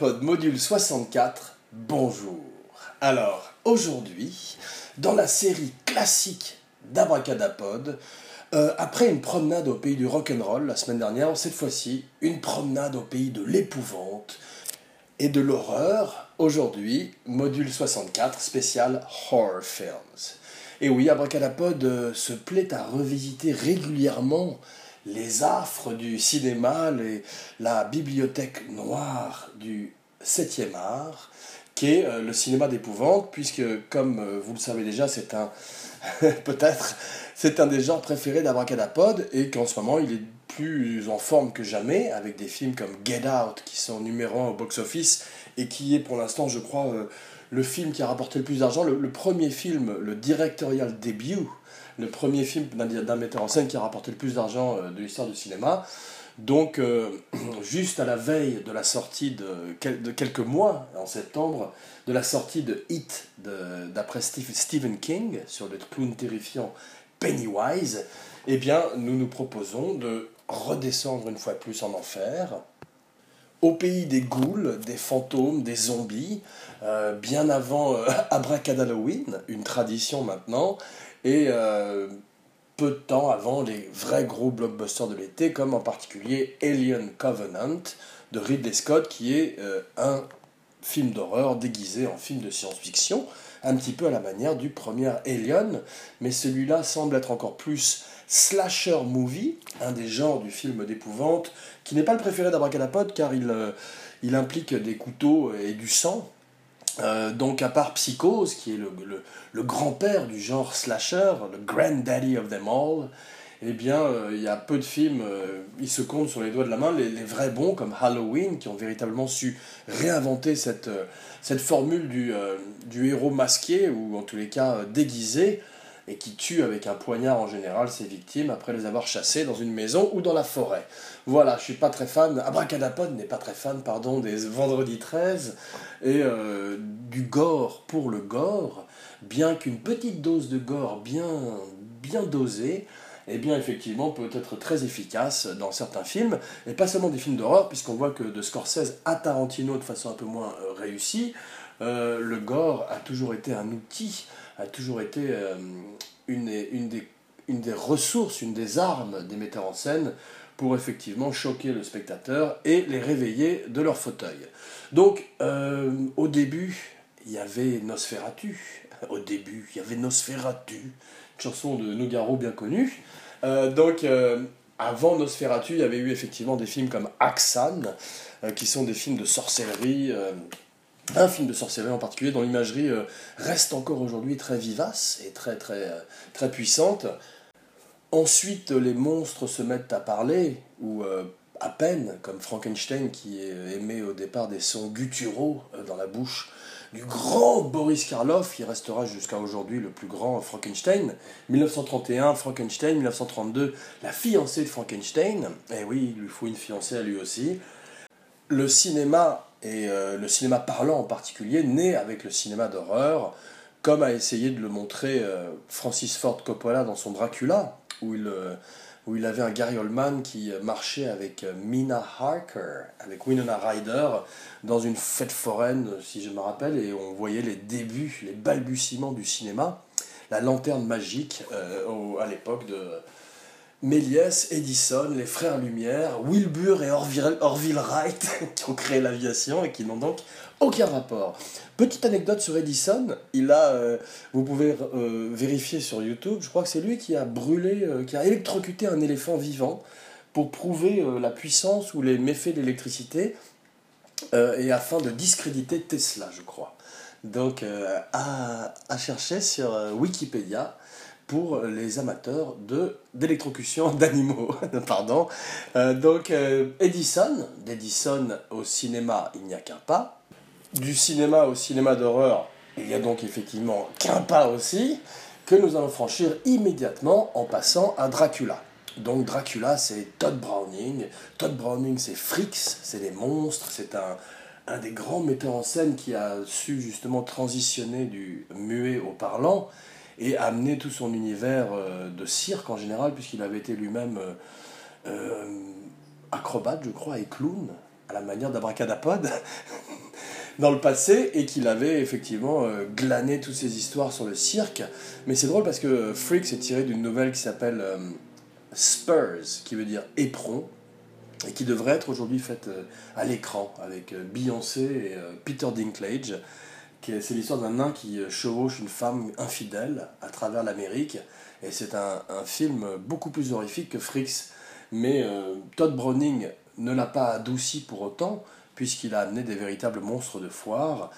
Module 64, bonjour. Alors, aujourd'hui, dans la série classique d'Abracadapod, euh, après une promenade au pays du rock'n'roll la semaine dernière, cette fois-ci, une promenade au pays de l'épouvante et de l'horreur. Aujourd'hui, module 64, spécial Horror Films. Et oui, Abracadapod euh, se plaît à revisiter régulièrement les affres du cinéma, la bibliothèque noire du 7e art, qui est euh, le cinéma d'épouvante, puisque, comme euh, vous le savez déjà, c'est un. peut-être. C'est un des genres préférés d'Abracadapod, et qu'en ce moment, il est plus en forme que jamais, avec des films comme Get Out, qui sont numéro 1 au box-office, et qui est pour l'instant, je crois, euh, le film qui a rapporté le plus d'argent, le, premier film, le directorial début le premier film d'un metteur en scène qui a rapporté le plus d'argent euh, de l'histoire du cinéma. Donc, euh, juste à la veille de la sortie de, quelques mois, en septembre, de la sortie de Hit d'après Stephen King sur le clown terrifiant Pennywise, eh bien, nous nous proposons de redescendre une fois plus en enfer, au pays des ghouls, des fantômes, des zombies, euh, bien avant euh, Abracadalloween, une tradition maintenant, et euh, peu de temps avant les vrais gros blockbusters de l'été, comme en particulier Alien Covenant de Ridley Scott, qui est euh, un film d'horreur déguisé en film de science-fiction, un petit peu à la manière du premier Alien, mais celui-là semble être encore plus slasher movie, un des genres du film d'épouvante, qui n'est pas le préféré d'Abracadapod car il, euh, il implique des couteaux et du sang, euh, donc à part Psychose, qui est le, grand-père du genre slasher, le granddaddy of them all, eh bien, euh, il y a peu de films, euh, ils se comptent sur les doigts de la main, les, les, vrais bons comme Halloween, qui ont véritablement su réinventer cette, cette formule du, héros masqué, ou en tous les cas déguisé, et qui tue avec un poignard en général ses victimes après les avoir chassées dans une maison ou dans la forêt. Voilà, je suis pas très fan, Abracadapod n'est pas très fan, pardon, des Vendredi 13 et euh, du gore pour le gore, bien qu'une petite dose de gore bien, bien dosée, eh bien effectivement peut être très efficace dans certains films, et pas seulement des films d'horreur, puisqu'on voit que de Scorsese à Tarantino de façon un peu moins euh, réussie, euh, le gore a toujours été un outil, a toujours été une, une, des, ressources, une des armes des metteurs en scène pour effectivement choquer le spectateur et les réveiller de leur fauteuil. Donc, euh, au début, il y avait Nosferatu. Au début, il y avait Nosferatu, chanson de Nougaro bien connue. Euh, donc, euh, avant Nosferatu, il y avait eu effectivement des films comme Axan, qui sont des films de sorcellerie. Un film de sorcellerie en particulier dont l'imagerie reste encore aujourd'hui très vivace et très très très puissante. Ensuite, les monstres se mettent à parler, ou euh, à peine, comme Frankenstein qui émet au départ des sons gutturaux euh, dans la bouche du grand Boris Karloff, qui restera jusqu'à aujourd'hui le plus grand Frankenstein. 1931, Frankenstein, 1932, la fiancée de Frankenstein. Eh oui, il lui faut une fiancée à lui aussi. Le cinéma, et euh, le cinéma parlant en particulier, naît avec le cinéma d'horreur, comme a essayé de le montrer Francis Ford Coppola dans son Dracula, où il, euh, où il avait un Gary Oldman qui marchait avec euh, Mina Harker, avec Winona Ryder, dans une fête foraine, si je me rappelle, et on voyait les débuts, les balbutiements du cinéma, la lanterne magique euh, à l'époque de Méliès, Edison, les frères Lumière, Wilbur et Orville, Wright, qui ont créé l'aviation et qui n'ont donc aucun rapport. Petite anecdote sur Edison, il a, euh, vous pouvez euh, vérifier sur YouTube, je crois que c'est lui qui a brûlé, euh, qui a électrocuté un éléphant vivant pour prouver la puissance ou les méfaits de l'électricité et afin de discréditer Tesla, je crois. Donc à, chercher sur Wikipédia pour les amateurs de d'électrocution d'animaux. Pardon. donc Edison, d'Edison au cinéma, il n'y a qu'un pas du cinéma au cinéma d'horreur, il y a donc effectivement qu'un pas aussi, que nous allons franchir immédiatement en passant à Dracula. Donc Dracula, c'est Todd Browning. Todd Browning, c'est Fricks, c'est des monstres, c'est un, un des grands metteurs en scène qui a su justement transitionner du muet au parlant et amener tout son univers euh, de cirque en général, puisqu'il avait été lui-même euh, euh, acrobate, je crois, et clown à la manière d'Abracadapod, dans le passé, et qu'il avait effectivement glané toutes ces histoires sur le cirque. Mais c'est drôle parce que Freaks est tiré d'une nouvelle qui s'appelle Spurs, qui veut dire éperon, et qui devrait être aujourd'hui faite à l'écran avec Beyoncé et Peter Dinklage. C'est l'histoire d'un nain qui chevauche une femme infidèle à travers l'Amérique. Et c'est un, film beaucoup plus horrifique que Freaks. Mais Todd Browning ne l'a pas adouci pour autant, puisqu'il a amené des véritables monstres de foire.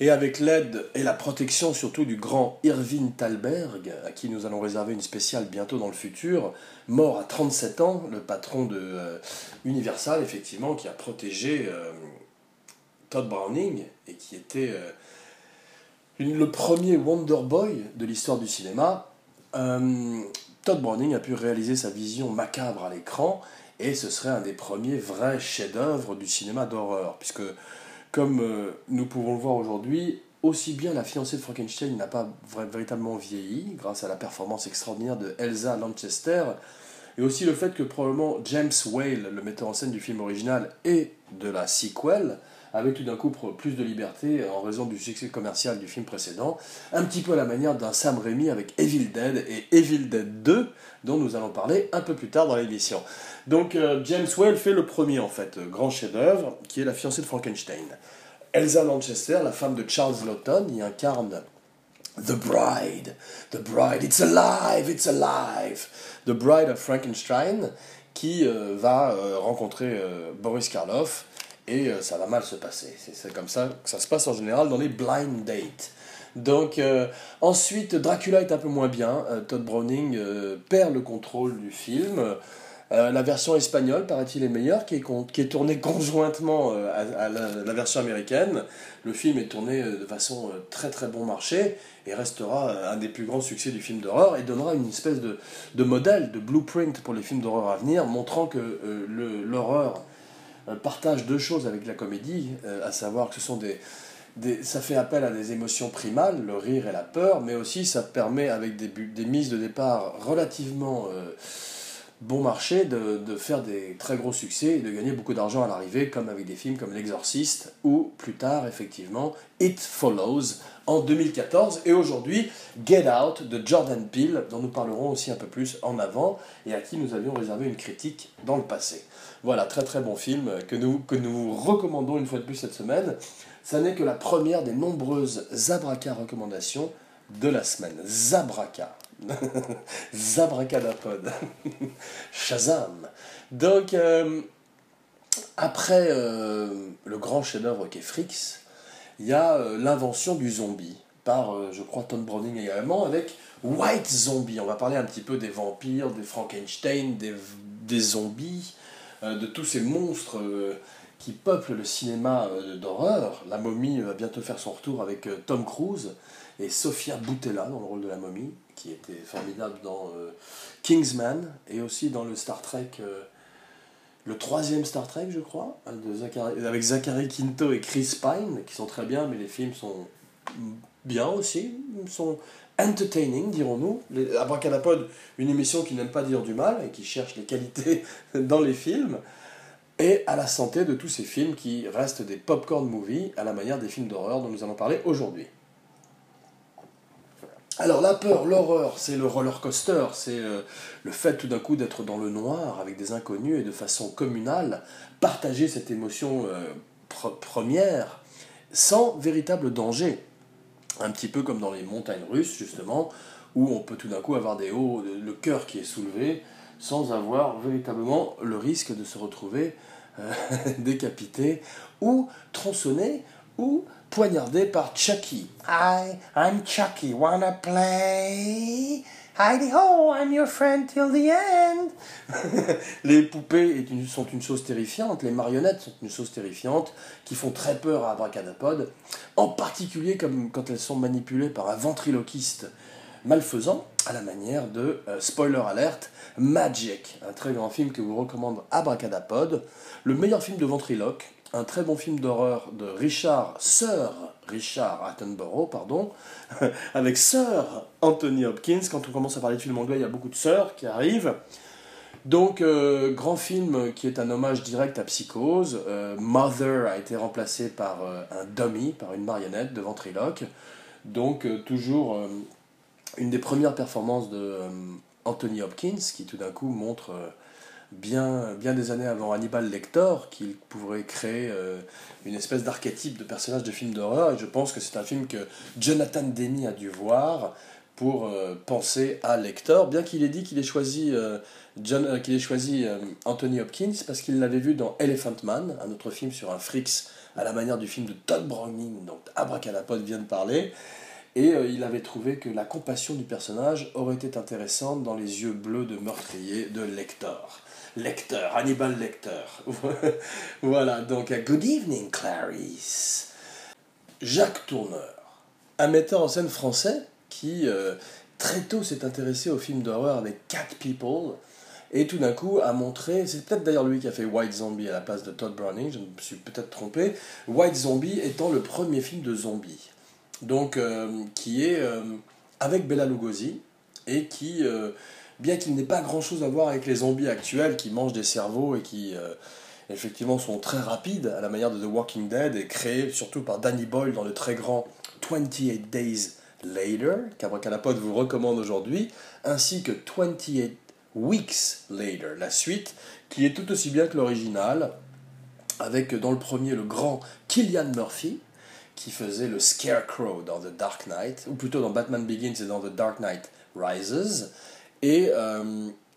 Et avec l'aide et la protection surtout du grand Irving Thalberg, à qui nous allons réserver une spéciale bientôt dans le futur, mort à 37 ans, le patron de euh, Universal, effectivement, qui a protégé euh, Todd Browning et qui était euh, le premier Wonder Boy de l'histoire du cinéma. Todd Browning a pu réaliser sa vision macabre à l'écran et ce serait un des premiers vrais chefs-d'œuvre du cinéma d'horreur, puisque, comme euh, nous pouvons le voir aujourd'hui, aussi bien la fiancée de Frankenstein n'a pas véritablement vieilli, grâce à la performance extraordinaire de Elsa Lanchester, et aussi le fait que probablement James Whale, le metteur en scène du film original et de la sequel, avec tout d'un coup plus de liberté en raison du succès commercial du film précédent, un petit peu à la manière d'un Sam Raimi avec Evil Dead et Evil Dead 2, dont nous allons parler un peu plus tard dans l'émission. Donc euh, James Whale fait le premier en fait, euh, grand chef-d'œuvre, qui est la fiancée de Frankenstein. Elsa Lanchester, la femme de Charles Lawton, y incarne The Bride, The Bride, it's alive, it's alive, The Bride of Frankenstein, qui euh, va rencontrer Boris Karloff et euh, ça va mal se passer. C'est comme ça que ça se passe en général dans les blind dates. Donc euh, ensuite, Dracula est un peu moins bien. Euh, Todd Browning perd le contrôle du film. la version espagnole, paraît-il, est meilleure, qui est, tournée conjointement à, la, version américaine. Le film est tourné de façon très très bon marché et restera un des plus grands succès du film d'horreur et donnera une espèce de, modèle, de blueprint pour les films d'horreur à venir, montrant que l'horreur euh, partage deux choses avec la comédie, euh, à savoir que ce sont des, ça fait appel à des émotions primales, le rire et la peur, mais aussi ça permet, avec des, des mises de départ relativement euh, bon marché, de, de, faire des très gros succès et de gagner beaucoup d'argent à l'arrivée, comme avec des films comme L'Exorciste ou plus tard, effectivement, It Follows en 2014 et aujourd'hui Get Out de Jordan Peele, dont nous parlerons aussi un peu plus en avant et à qui nous avions réservé une critique dans le passé. Voilà, très très bon film que nous, que nous recommandons une fois de plus cette semaine. Ça n'est que la première des nombreuses Zabraka recommandations de la semaine. Zabraka. Zabracadapod. Shazam. Donc, euh, après euh, le grand chef-d'œuvre qu'est Frix, il y a euh, l'invention du zombie par, je crois, Tom Browning également, avec White Zombie. On va parler un petit peu des vampires, des Frankenstein, des, des zombies, de tous ces monstres qui peuplent le cinéma d'horreur. La momie va bientôt faire son retour avec Tom Cruise et Sofia Boutella dans le rôle de la momie, qui était formidable dans Kingsman et aussi dans le Star Trek, le troisième Star Trek, je crois, avec Zachary Quinto et Chris Pine, qui sont très bien, mais les films sont bien aussi, sont entertaining, dirons-nous. Abracadapod, une émission qui n'aime pas dire du mal et qui cherche les qualités dans les films. Et à la santé de tous ces films qui restent des popcorn movies à la manière des films d'horreur dont nous allons parler aujourd'hui. Alors la peur, l'horreur, c'est le roller coaster, c'est euh, le fait tout d'un coup d'être dans le noir avec des inconnus et de façon communale, partager cette émotion euh, première sans véritable danger. Un petit peu comme dans les montagnes russes, justement, où on peut tout d'un coup avoir des hauts, le cœur qui est soulevé, sans avoir véritablement le risque de se retrouver euh, décapité, ou tronçonné, ou poignardé par Chucky. Hi, I'm Chucky, wanna play? Heidi ho, I'm your friend till the end. les poupées sont une chose terrifiante, les marionnettes sont une chose terrifiante, qui font très peur à Abracadapod, en particulier quand elles sont manipulées par un ventriloquiste malfaisant, à la manière de, euh, spoiler alert, Magic, un très grand film que vous recommande Abracadapod, le meilleur film de ventriloque, un très bon film d'horreur de Richard, Sir Richard Attenborough, pardon, avec Sir Anthony Hopkins. Quand on commence à parler de film anglais, il y a beaucoup de sœurs qui arrivent. Donc, euh, grand film qui est un hommage direct à Psychose. Euh, Mother a été remplacé par euh, un dummy, par une marionnette de ventriloque. Donc, toujours une des premières performances de Anthony Hopkins, qui tout d'un coup montre bien, bien des années avant Hannibal Lecter qu'il pourrait créer une espèce d'archétype de personnage de film d'horreur. Et je pense que c'est un film que Jonathan Demi a dû voir pour penser à Lecter, bien qu'il ait dit qu'il ait choisi John, euh, qu'il ait choisi euh, Anthony Hopkins parce qu'il l'avait vu dans Elephant Man, un autre film sur un Frix à la manière du film de Todd Browning, dont Abracadapod vient de parler. Et euh, il avait trouvé que la compassion du personnage aurait été intéressante dans les yeux bleus de meurtrier de Lecter. Lecter, Hannibal Lecter. voilà, donc Good evening, Clarice. Jacques Tourneur, un metteur en scène français qui très tôt s'est intéressé au film d'horreur avec Cat People et tout d'un coup a montré, c'est peut-être d'ailleurs lui qui a fait White Zombie à la place de Todd Browning, je me suis peut-être trompé, White Zombie étant le premier film de zombie, donc euh, qui est euh, avec Bella Lugosi, et qui, euh, bien qu'il n'ait pas grand-chose à voir avec les zombies actuels qui mangent des cerveaux et qui effectivement sont très rapides à la manière de The Walking Dead et créés surtout par Danny Boyle dans le très grand 28 Days Later, qu'Abracadapod vous recommande aujourd'hui, ainsi que 28 Weeks Later, la suite, qui est tout aussi bien que l'original, avec dans le premier le grand Killian Murphy, qui faisait le Scarecrow dans The Dark Knight, ou plutôt dans Batman Begins et dans The Dark Knight Rises, et euh,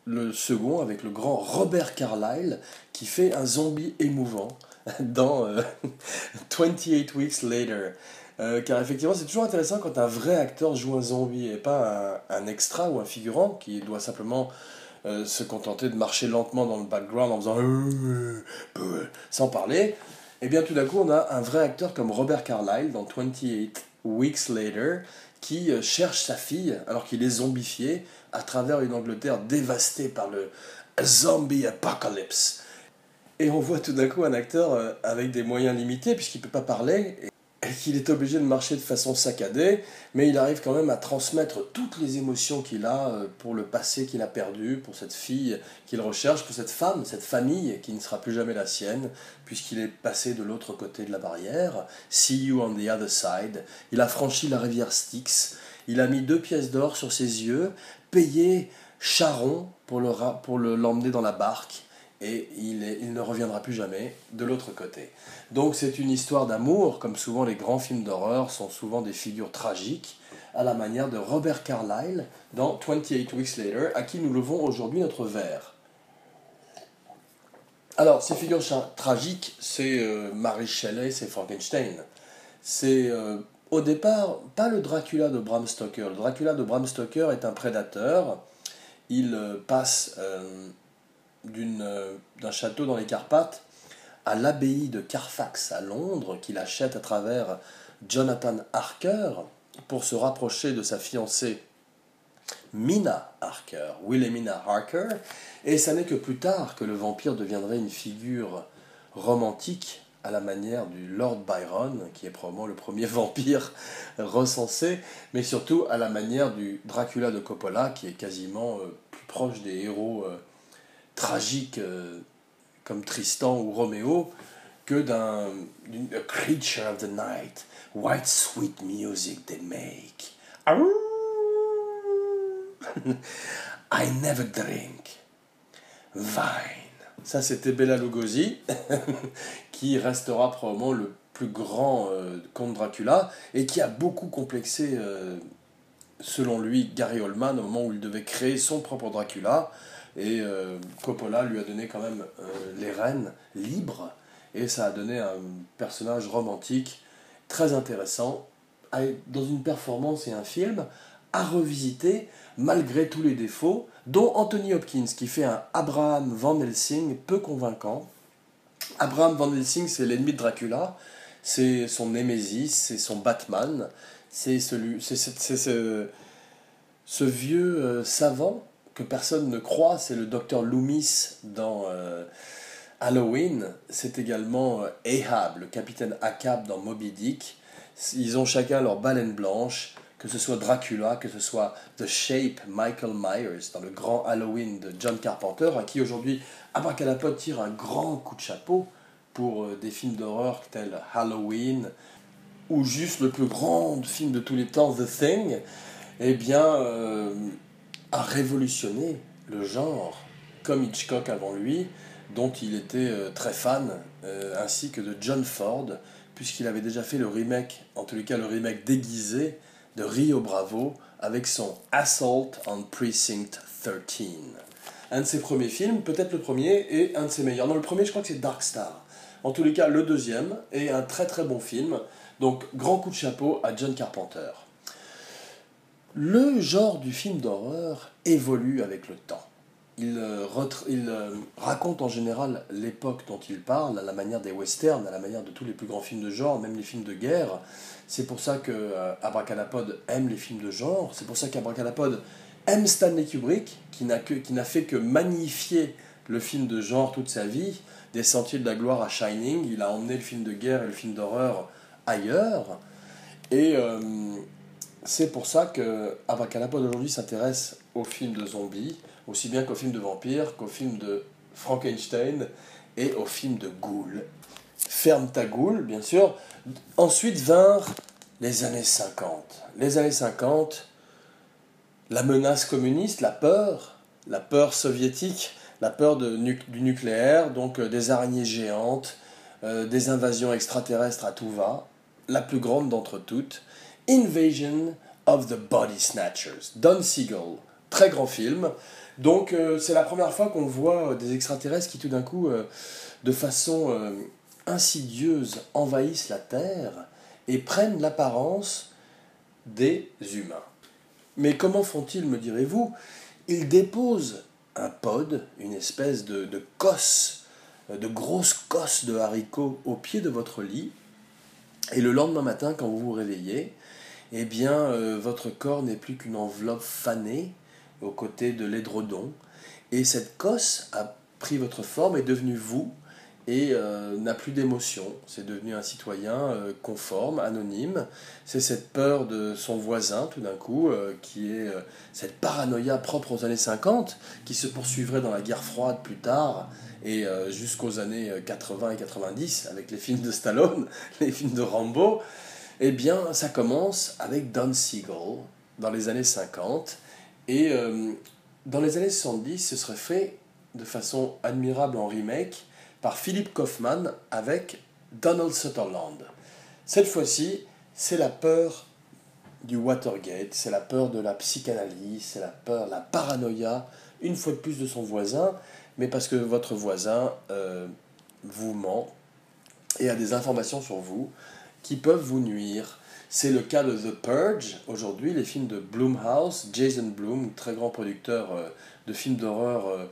le second avec le grand Robert Carlyle, qui fait un zombie émouvant dans 28 euh, Weeks Later. Euh, car effectivement, c'est toujours intéressant quand un vrai acteur joue un zombie et pas un, extra ou un figurant qui doit simplement euh, se contenter de marcher lentement dans le background en faisant sans parler, et eh bien tout d'un coup on a un vrai acteur comme Robert Carlyle dans 28 Weeks Later qui cherche sa fille alors qu'il est zombifié à travers une Angleterre dévastée par le zombie apocalypse. Et on voit tout d'un coup un acteur avec des moyens limités puisqu'il ne peut pas parler et qu'il est obligé de marcher de façon saccadée, mais il arrive quand même à transmettre toutes les émotions qu'il a euh, pour le passé qu'il a perdu, pour cette fille qu'il recherche, pour cette femme, cette famille qui ne sera plus jamais la sienne, puisqu'il est passé de l'autre côté de la barrière. See you on the other side. Il a franchi la rivière Styx. Il a mis deux pièces d'or sur ses yeux, payé Charon pour l'emmener pour le, dans la barque et il, il, ne reviendra plus jamais de l'autre côté. Donc c'est une histoire d'amour, comme souvent les grands films d'horreur sont souvent des figures tragiques, à la manière de Robert Carlyle dans 28 Weeks Later, à qui nous levons aujourd'hui notre verre. Alors, ces figures tragiques, c'est euh, Mary Shelley, c'est Frankenstein. C'est euh, au départ pas le Dracula de Bram Stoker. Le Dracula de Bram Stoker est un prédateur. Il euh, passe euh, d'un château dans les Carpates à l'abbaye de Carfax à Londres qu'il achète à travers Jonathan Harker pour se rapprocher de sa fiancée Mina Harker, Wilhelmina Harker, et ça n'est que plus tard que le vampire deviendrait une figure romantique à la manière du Lord Byron, qui est probablement le premier vampire recensé, mais surtout à la manière du Dracula de Coppola, qui est quasiment euh, plus proche des héros euh, tragique euh, comme Tristan ou Roméo que d'un creature of the night. White sweet music they make. I never drink wine. Ça, c'était Bella Lugosi, qui restera probablement le plus grand euh, comte Dracula et qui a beaucoup complexé, euh, selon lui, Gary Oldman au moment où il devait créer son propre Dracula. Et euh, Coppola lui a donné quand même les rênes libres, et ça a donné un personnage romantique très intéressant, dans une performance et un film à revisiter malgré tous les défauts, dont Anthony Hopkins qui fait un Abraham Van Helsing peu convaincant. Abraham Van Helsing, c'est l'ennemi de Dracula, c'est son Némésis, c'est son Batman, c'est celui, c'est ce, vieux euh, savant que personne ne croit, c'est le docteur Loomis dans euh, Halloween. C'est également euh, Ahab, le capitaine Ahab dans Moby Dick. Ils ont chacun leur baleine blanche que ce soit Dracula, que ce soit The Shape, Michael Myers, dans le grand Halloween de John Carpenter, à qui aujourd'hui Abracadapod tire un grand coup de chapeau pour euh, des films d'horreur tels Halloween, ou juste le plus grand film de tous les temps, The Thing, eh bien, euh, a révolutionné le genre, comme Hitchcock avant lui, dont il était euh, très fan, ainsi que de John Ford, puisqu'il avait déjà fait le remake, en tous les cas le remake déguisé de Rio Bravo avec son Assault on Precinct 13. Un de ses premiers films, peut-être le premier, et un de ses meilleurs. Non, le premier, je crois que c'est Dark Star. En tous les cas, le deuxième, est un très très bon film. Donc, grand coup de chapeau à John Carpenter. Le genre du film d'horreur évolue avec le temps. Il, euh, euh, raconte en général l'époque dont il parle, à la manière des westerns, à la manière de tous les plus grands films de genre, même les films de guerre. C'est pour ça que euh, aime les films de genre. C'est pour ça qu'Abracadapod aime Stanley Kubrick, qui n'a, fait que magnifier le film de genre toute sa vie. Des Sentiers de la Gloire à Shining, il a emmené le film de guerre et le film d'horreur ailleurs. Et euh, c'est pour ça que aujourd'hui s'intéresse aux films de zombies, aussi bien qu'aux films de vampires, qu'aux films de Frankenstein et aux films de ghouls. Ferme ta goule, bien sûr, Ensuite vinrent les années 50. Les années 50, la menace communiste, la peur, la peur soviétique, la peur de, du nucléaire, donc euh, des araignées géantes, euh, des invasions extraterrestres à tout va, la plus grande d'entre toutes, Invasion of the Body Snatchers, Don Siegel, très grand film. Donc euh, c'est la première fois qu'on voit des extraterrestres qui tout d'un coup, de façon insidieuses envahissent la Terre et prennent l'apparence des humains. Mais comment font-ils, me direz-vous? Ils déposent un pod, une espèce de, de cosse, de grosse cosse de haricots au pied de votre lit, et le lendemain matin, quand vous vous réveillez, eh bien, euh, votre corps n'est plus qu'une enveloppe fanée aux côtés de l'édredon, et cette cosse a pris votre forme, est devenue vous, et euh, n'a plus d'émotion. C'est devenu un citoyen euh, conforme, anonyme. C'est cette peur de son voisin, tout d'un coup, euh, qui est cette paranoïa propre aux années 50, qui se poursuivrait dans la guerre froide plus tard, et jusqu'aux années 80 et 90, avec les films de Stallone, les films de Rambo. Eh bien, ça commence avec Don Siegel, dans les années 50, et dans les années 70, ce serait fait de façon admirable en remake, par Philip Kaufman avec Donald Sutherland. Cette fois-ci, c'est la peur du Watergate, c'est la peur de la psychanalyse, c'est la peur, la paranoïa, une fois de plus de son voisin, mais parce que votre voisin euh, vous ment et a des informations sur vous qui peuvent vous nuire. C'est le cas de The Purge, aujourd'hui, les films de Blumhouse, Jason Blum, très grand producteur euh, de films d'horreur. Euh,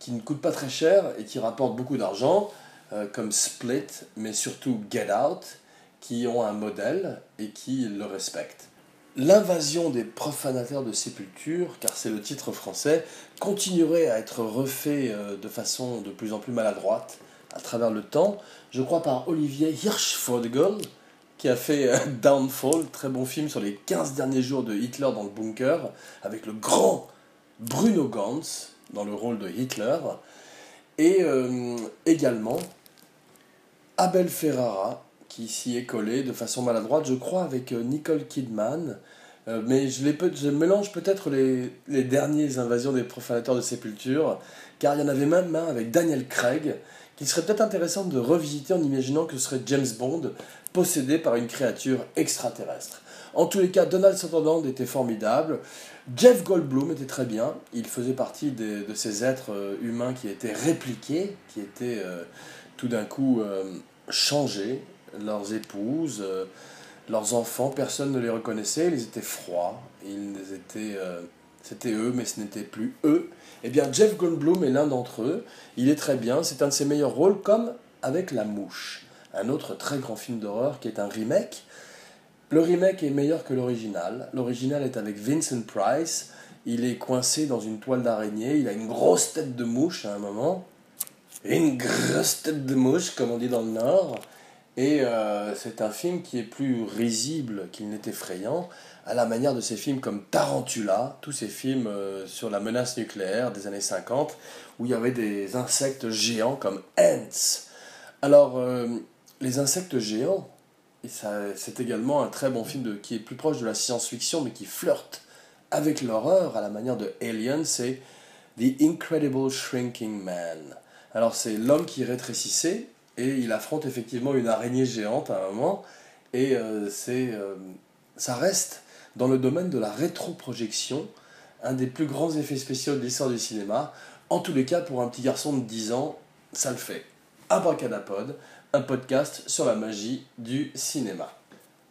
qui ne coûtent pas très cher et qui rapportent beaucoup d'argent, euh, comme Split, mais surtout Get Out, qui ont un modèle et qui le respectent. L'invasion des profanateurs de sépultures, car c'est le titre français, continuerait à être refait de façon de plus en plus maladroite à travers le temps, je crois par Olivier Hirschvogel, qui a fait euh, Downfall, très bon film sur les 15 derniers jours de Hitler dans le bunker, avec le grand Bruno Gantz, dans le rôle de Hitler, et euh, également Abel Ferrara, qui s'y est collé de façon maladroite, je crois, avec euh, Nicole Kidman. Mais je mélange peut-être les, les dernières invasions des profanateurs de sépulture, car il y en avait même un avec Daniel Craig, qui serait peut-être intéressant de revisiter en imaginant que ce serait James Bond possédé par une créature extraterrestre. En tous les cas, Donald Sutherland était formidable. Jeff Goldblum était très bien. Il faisait partie de ces êtres euh, humains qui étaient répliqués, qui étaient euh, tout d'un coup euh, changés. Leurs épouses, leurs enfants, personne ne les reconnaissait. Ils étaient froids. Ils étaient, c'était eux, mais ce n'était plus eux. Eh bien, Jeff Goldblum est l'un d'entre eux. Il est très bien. C'est un de ses meilleurs rôles, comme avec La Mouche, un autre très grand film d'horreur qui est un remake le remake est meilleur que l'original. L'original est avec Vincent Price. Il est coincé dans une toile d'araignée. Il a une grosse tête de mouche à un moment. Une grosse tête de mouche, comme on dit dans le Nord. Et euh, c'est un film qui est plus risible qu'il n'est effrayant, à la manière de ces films comme Tarantula, tous ces films euh, sur la menace nucléaire des années 50, où il y avait des insectes géants comme Ants. Alors, euh, les insectes géants, c'est également un très bon film qui est plus proche de la science-fiction, mais qui flirte avec l'horreur à la manière de Alien, c'est The Incredible Shrinking Man. Alors c'est l'homme qui rétrécissait et il affronte effectivement une araignée géante à un moment et euh, c'est ça reste dans le domaine de la rétroprojection, un des plus grands effets spéciaux de l'histoire du cinéma. En tous les cas, pour un petit garçon de 10 ans, ça le fait. Abracadapod, un podcast sur la magie du cinéma.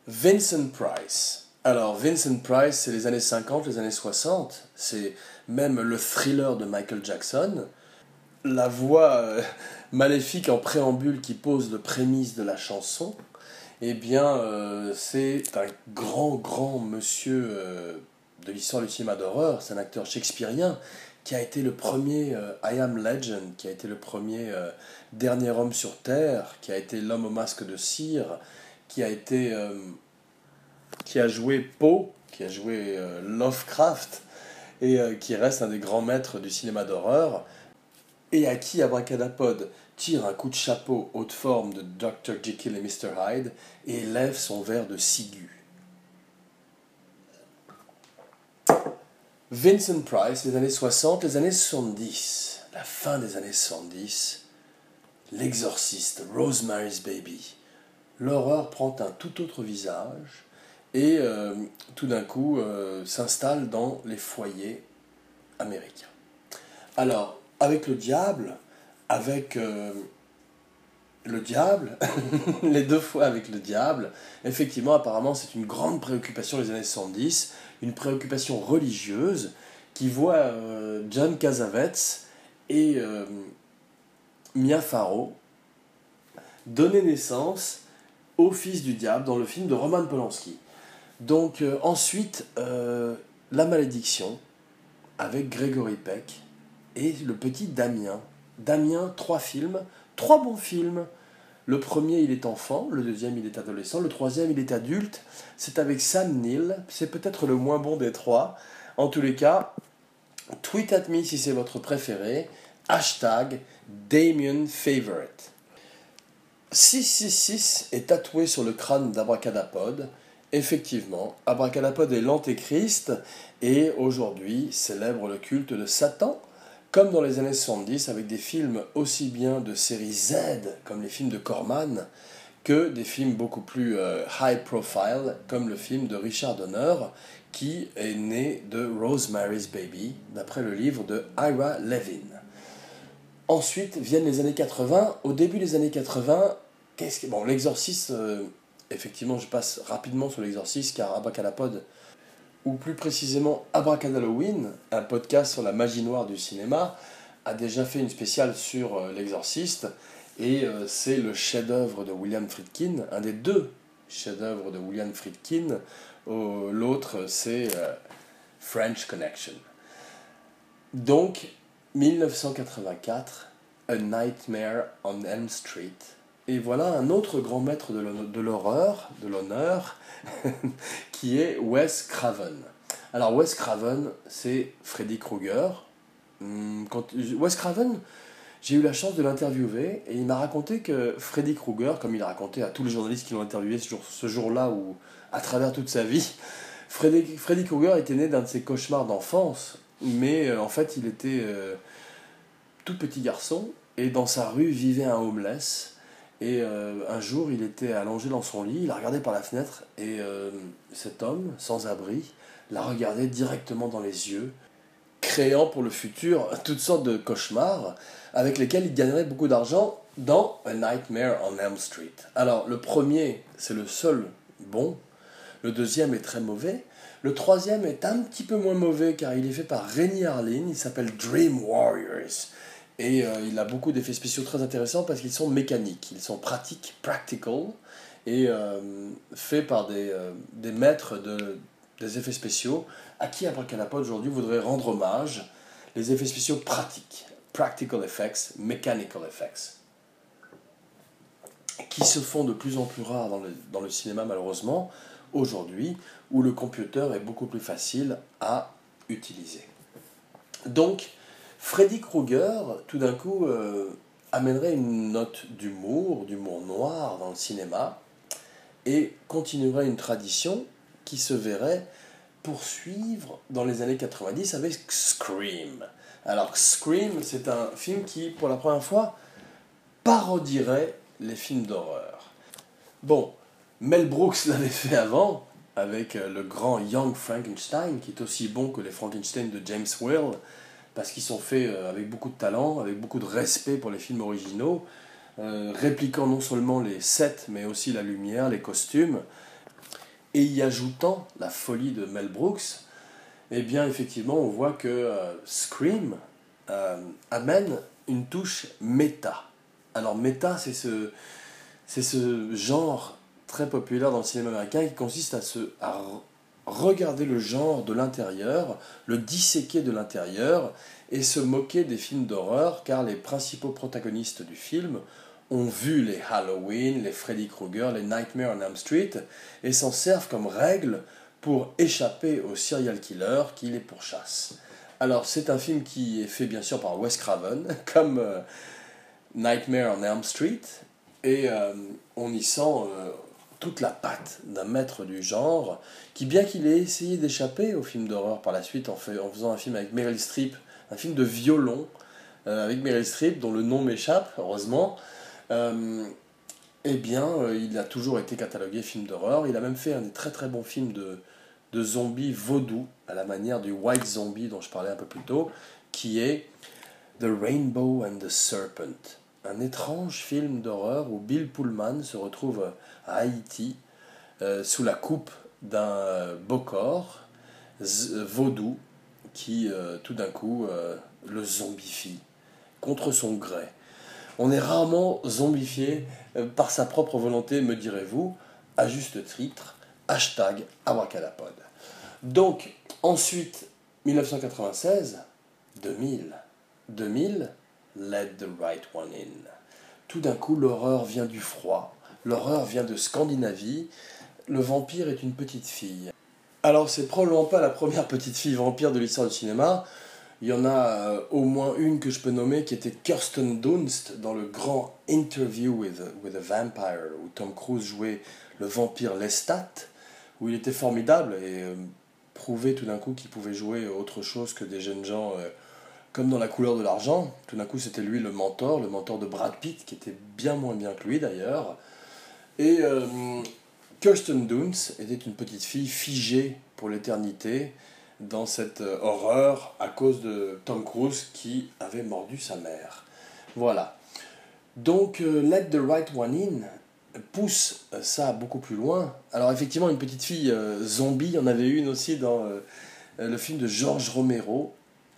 Vincent Price. Alors, Vincent Price, c'est les années 50, les années 60, c'est même le thriller de Michael Jackson. La voix euh, maléfique en préambule qui pose le prémisse de la chanson eh bien, euh, c'est un grand, grand monsieur euh, de l'histoire du cinéma d'horreur. C'est un acteur shakespearien qui a été le premier euh, I Am Legend, qui a été le premier Dernier homme sur Terre, qui a été l'homme au masque de cire, qui a été. qui a joué Poe, qui a joué Lovecraft, et qui reste un des grands maîtres du cinéma d'horreur, et à qui Abracadapod tire un coup de chapeau haute forme de Dr. Jekyll et Mr. Hyde et lève son verre de ciguë. Vincent Price, les années 60, les années 70, la fin des années 70, L'exorciste, Rosemary's Baby. L'horreur prend un tout autre visage et euh, tout d'un coup euh, s'installe dans les foyers américains. Alors, avec le diable, avec euh, le diable, les deux fois avec le diable, effectivement, apparemment, c'est une grande préoccupation des années 70, une préoccupation religieuse qui voit euh, John et euh, Mia Farrow donner naissance au fils du diable dans le film de Roman Polanski. Donc ensuite, La malédiction avec Gregory Peck et le petit Damien Damien, trois films, trois bons films. Le premier, il est enfant, le deuxième, il est adolescent, le troisième, il est adulte. C'est avec Sam Neill, c'est peut-être le moins bon des trois. En tous les cas, tweet at me si c'est votre préféré. Hashtag Damien Favorite. 666 est tatoué sur le crâne d'Abracadapod. Effectivement, Abracadapod est l'antéchrist et aujourd'hui célèbre le culte de Satan comme dans les années 70, avec des films aussi bien de série Z, comme les films de Corman, que des films beaucoup plus euh, high profile, comme le film de Richard Donner, qui est né de Rosemary's Baby, d'après le livre de Ira Levin. Ensuite viennent les années 80. Au début des années 80, qu'est-ce que... Bon, l'exorciste, euh, effectivement, je passe rapidement sur l'exorciste, car Abacalapod ou plus précisément Abracadalloween, un podcast sur la magie noire du cinéma, a déjà fait une spéciale sur euh, l'exorciste, et euh, c'est le chef-d'œuvre de William Friedkin, un des deux chefs-d'œuvre de William Friedkin, l'autre c'est euh, French Connection. Donc, 1984, A Nightmare on Elm Street, et voilà un autre grand maître de l'horreur, de l'honneur, qui est Wes Craven. Alors Wes Craven, c'est Freddy Krueger. Hmm, Wes Craven, j'ai eu la chance de l'interviewer et il m'a raconté que Freddy Krueger, comme il a raconté à tous les journalistes qui l'ont interviewé ce jour-là ou à travers toute sa vie, Freddy, Freddy Krueger était né d'un de ses cauchemars d'enfance, mais euh, en fait il était euh, tout petit garçon et dans sa rue vivait un homeless et euh, un jour, il était allongé dans son lit, il a regardé par la fenêtre, et euh, cet homme, sans abri, l'a regardé directement dans les yeux, créant pour le futur toutes sortes de cauchemars avec lesquels il gagnerait beaucoup d'argent dans A Nightmare on Elm Street. Alors, le premier, c'est le seul bon, le deuxième est très mauvais, le troisième est un petit peu moins mauvais car il est fait par Rennie Harlin, il s'appelle Dream Warriors. Et euh, il a beaucoup d'effets spéciaux très intéressants parce qu'ils sont mécaniques, ils sont pratiques, practical, et euh, faits par des, euh, des maîtres de, des effets spéciaux à qui Abracadapod aujourd'hui voudrait rendre hommage. Les effets spéciaux pratiques, practical effects, mechanical effects. qui se font de plus en plus rares dans le, dans le cinéma malheureusement, aujourd'hui, où le computer est beaucoup plus facile à utiliser. Donc, Freddy Krueger, tout d'un coup, euh, amènerait une note d'humour, d'humour noir dans le cinéma, et continuerait une tradition qui se verrait poursuivre dans les années 90 avec Scream. Alors Scream, c'est un film qui, pour la première fois, parodierait les films d'horreur. Bon, Mel Brooks l'avait fait avant, avec euh, le grand Young Frankenstein, qui est aussi bon que les Frankenstein de James Whale, parce qu'ils sont faits euh, avec beaucoup de talent, avec beaucoup de respect pour les films originaux, euh, répliquant non seulement les sets, mais aussi la lumière, les costumes, et y ajoutant la folie de Mel Brooks, eh bien effectivement on voit que Scream amène une touche méta. Alors méta, c'est ce, ce genre très populaire dans le cinéma américain qui consiste à, se, regarder le genre de l'intérieur, le disséquer de l'intérieur et se moquer des films d'horreur car les principaux protagonistes du film ont vu les Halloween, les Freddy Krueger, les Nightmare on Elm Street et s'en servent comme règle pour échapper au serial killer qui les pourchasse. Alors c'est un film qui est fait bien sûr par Wes Craven comme euh, Nightmare on Elm Street et euh, on y sent euh, toute la patte d'un maître du genre, qui bien qu'il ait essayé d'échapper au film d'horreur par la suite en, faisant un film avec Meryl Streep, un film de violon euh, avec Meryl Streep, dont le nom m'échappe, heureusement, euh, eh bien, euh, il a toujours été catalogué film d'horreur. Il a même fait un très très bons films de, de zombies vaudou, à la manière du White Zombie dont je parlais un peu plus tôt, qui est The Rainbow and the Serpent un étrange film d'horreur où Bill Pullman se retrouve à Haïti euh, sous la coupe d'un bokor vaudou qui euh, tout d'un coup euh, le zombifie contre son gré. On est rarement zombifié par sa propre volonté, me direz-vous, à juste titre, hashtag abracadapod. Donc, ensuite, 1996, 2000, 2000, Let the right one in. Tout d'un coup, l'horreur vient du froid, l'horreur vient de Scandinavie, le vampire est une petite fille. Alors, c'est probablement pas la première petite fille vampire de l'histoire du cinéma. Il y en a euh, au moins une que je peux nommer qui était Kirsten Dunst dans le grand Interview with a, with a Vampire, où Tom Cruise jouait le vampire Lestat, où il était formidable et euh, prouvait tout d'un coup qu'il pouvait jouer autre chose que des jeunes gens. Euh, comme dans La couleur de l'argent, tout d'un coup c'était lui le mentor, le mentor de Brad Pitt, qui était bien moins bien que lui d'ailleurs. Et euh, Kirsten Dunst était une petite fille figée pour l'éternité dans cette euh, horreur à cause de Tom Cruise qui avait mordu sa mère. Voilà. Donc euh, Let the Right One In pousse ça beaucoup plus loin. Alors effectivement, une petite fille zombie, y en avait une aussi dans le film de George Romero,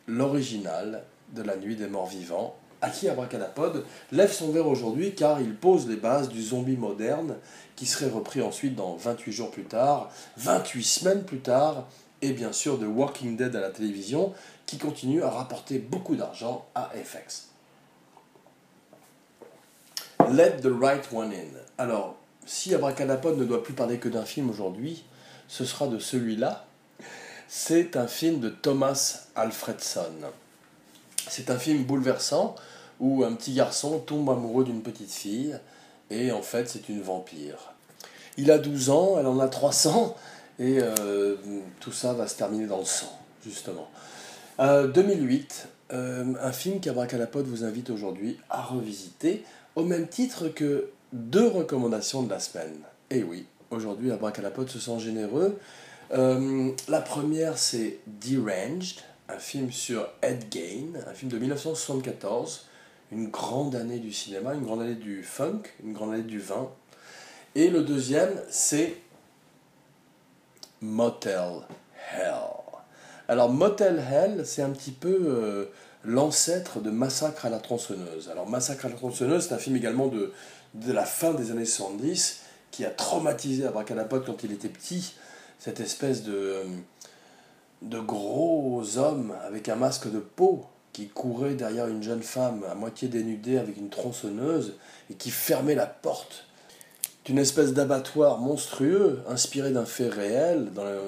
l'original de La Nuit des Morts Vivants, à qui Abracadapod lève son verre aujourd'hui car il pose les bases du zombie moderne qui serait repris ensuite dans 28 jours plus tard, 28 semaines plus tard, et bien sûr de Walking Dead à la télévision qui continue à rapporter beaucoup d'argent à FX. Let the right one in. Alors, si Abracadapod ne doit plus parler que d'un film aujourd'hui, ce sera de celui-là, c'est un film de Thomas Alfredson. C'est un film bouleversant où un petit garçon tombe amoureux d'une petite fille et en fait c'est une vampire. Il a 12 ans, elle en a 300 et euh, tout ça va se terminer dans le sang, justement. 2008, euh, un film qu'Abracadapod vous invite aujourd'hui à revisiter au même titre que deux recommandations de la semaine. Et oui, aujourd'hui Abracadapod se sent généreux euh, la première, c'est Deranged, un film sur Ed Gein, un film de 1974, une grande année du cinéma, une grande année du funk, une grande année du vin. Et le deuxième, c'est Motel Hell. Alors Motel Hell, c'est un petit peu euh, l'ancêtre de Massacre à la tronçonneuse. Alors Massacre à la tronçonneuse, c'est un film également de, de la fin des années 70 qui a traumatisé Abracadapod quand il était petit cette espèce de, de gros homme avec un masque de peau qui courait derrière une jeune femme à moitié dénudée avec une tronçonneuse et qui fermait la porte une espèce d'abattoir monstrueux inspiré d'un fait réel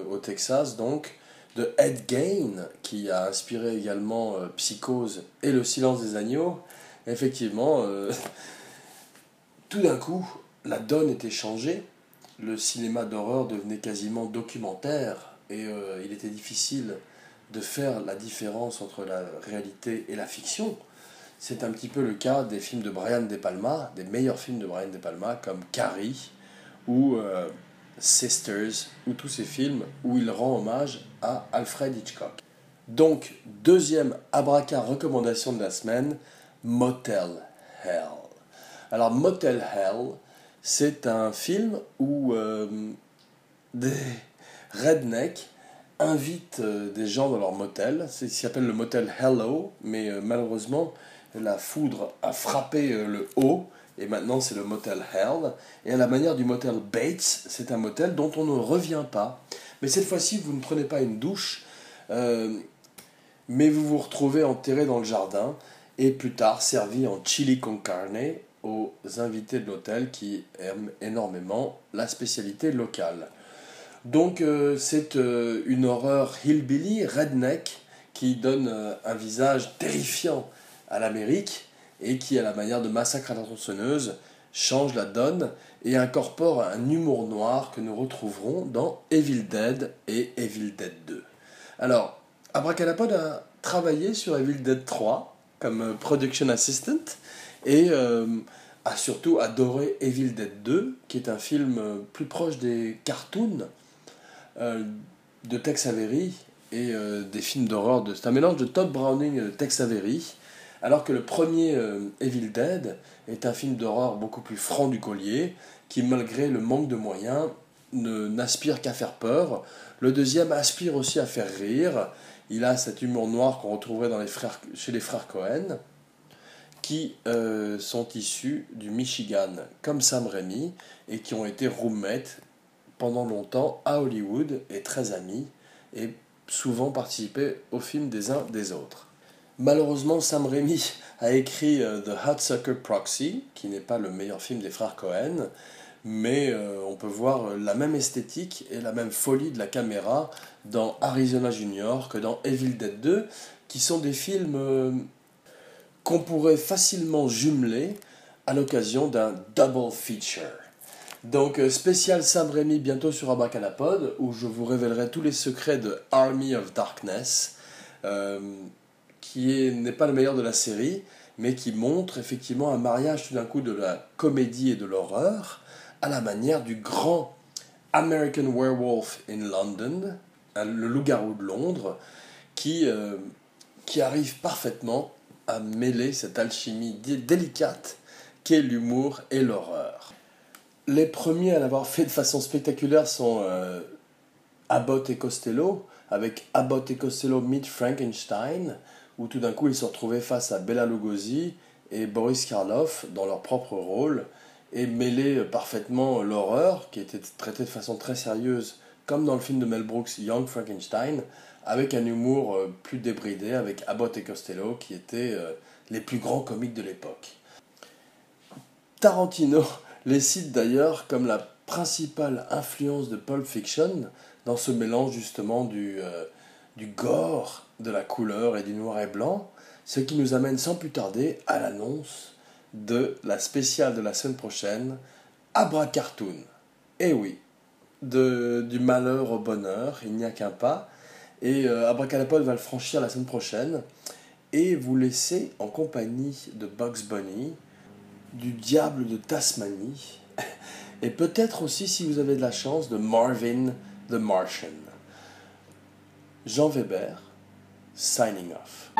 au Texas, donc, de Ed Gain, qui a inspiré également euh, Psychose et Le silence des agneaux. Effectivement, euh, tout d'un coup, la donne était changée. Le cinéma d'horreur devenait quasiment documentaire et euh, il était difficile de faire la différence entre la réalité et la fiction. C'est un petit peu le cas des films de Brian De Palma, des meilleurs films de Brian De Palma comme Carrie ou euh, Sisters, ou tous ces films où il rend hommage à Alfred Hitchcock. Donc, deuxième abraca recommandation de la semaine, Motel Hell. Alors, Motel Hell, c'est un film où euh, des rednecks invitent euh, des gens dans leur motel. C'est ce s'appelle le motel Hello, mais malheureusement, la foudre a frappé le haut et maintenant c'est le motel Hell. Et à la manière du motel Bates, c'est un motel dont on ne revient pas. Mais cette fois-ci, vous ne prenez pas une douche, euh, mais vous vous retrouvez enterré dans le jardin et plus tard servi en chili con carne invités de l'hôtel qui aiment énormément la spécialité locale. Donc euh, c'est euh, une horreur hillbilly, redneck, qui donne un visage terrifiant à l'Amérique et qui, à la manière de Massacre à la tronçonneuse, change la donne et incorpore un humour noir que nous retrouverons dans Evil Dead et Evil Dead 2. Alors, Abracadapod a travaillé sur Evil Dead 3 comme euh, production assistant et euh, a surtout adoré Evil Dead 2, qui est un film euh, plus proche des cartoons de Tex Avery et des films d'horreur. C'est un mélange de Todd Browning et de Tex Avery alors que le premier euh, Evil Dead est un film d'horreur beaucoup plus franc du collier, qui malgré le manque de moyens n'aspire qu'à faire peur. Le deuxième aspire aussi à faire rire. Il a cet humour noir qu'on retrouverait chez les frères Cohen, qui euh, sont issus du Michigan, comme Sam Raimi, et qui ont été roommates pendant longtemps à Hollywood et très amis, et souvent participé aux films des uns des autres. Malheureusement, Sam Raimi a écrit euh, The The Sucker Proxy, qui n'est pas le meilleur film des frères Cohen, mais euh, on peut voir la même esthétique et la même folie de la caméra dans Arizona Junior que dans Evil Dead 2, qui sont des films euh, qu'on pourrait facilement jumeler à l'occasion d'un double feature. Donc spécial Sam Raimi bientôt sur Abracadapod, où je vous révélerai tous les secrets de Army of Darkness qui n'est pas le meilleur de la série, mais qui montre effectivement un mariage tout d'un coup de la comédie et de l'horreur à la manière du grand American Werewolf in London, le loup-garou de Londres, qui, euh, qui arrive parfaitement à mêler cette alchimie délicate qu'est l'humour et l'horreur. Les premiers à l'avoir fait de façon spectaculaire sont euh, Abbott et Costello, avec Abbott et Costello meet Frankenstein, où tout d'un coup ils se retrouvaient face à Bela Lugosi et Boris Karloff dans leur propre rôle et mêlaient parfaitement l'horreur, qui était traitée de façon très sérieuse, comme dans le film de Mel Brooks, Young Frankenstein, avec un humour euh, plus débridé, avec Abbott et Costello, qui étaient euh, les plus grands comiques de l'époque. Tarantino les cite d'ailleurs comme la principale influence de Pulp Fiction dans ce mélange justement du, euh, du gore, de la couleur et du noir et blanc, ce qui nous amène sans plus tarder à l'annonce de la spéciale de la semaine prochaine, Abra Cartoon. Eh oui, du malheur au bonheur, il n'y a qu'un pas, et euh, Abracadapod va le franchir la semaine prochaine, et vous laisser en compagnie de Bugs Bunny, du diable de Tasmanie, et peut-être aussi, si vous avez de la chance, de Marvin the Martian. Jean Weber, signing off.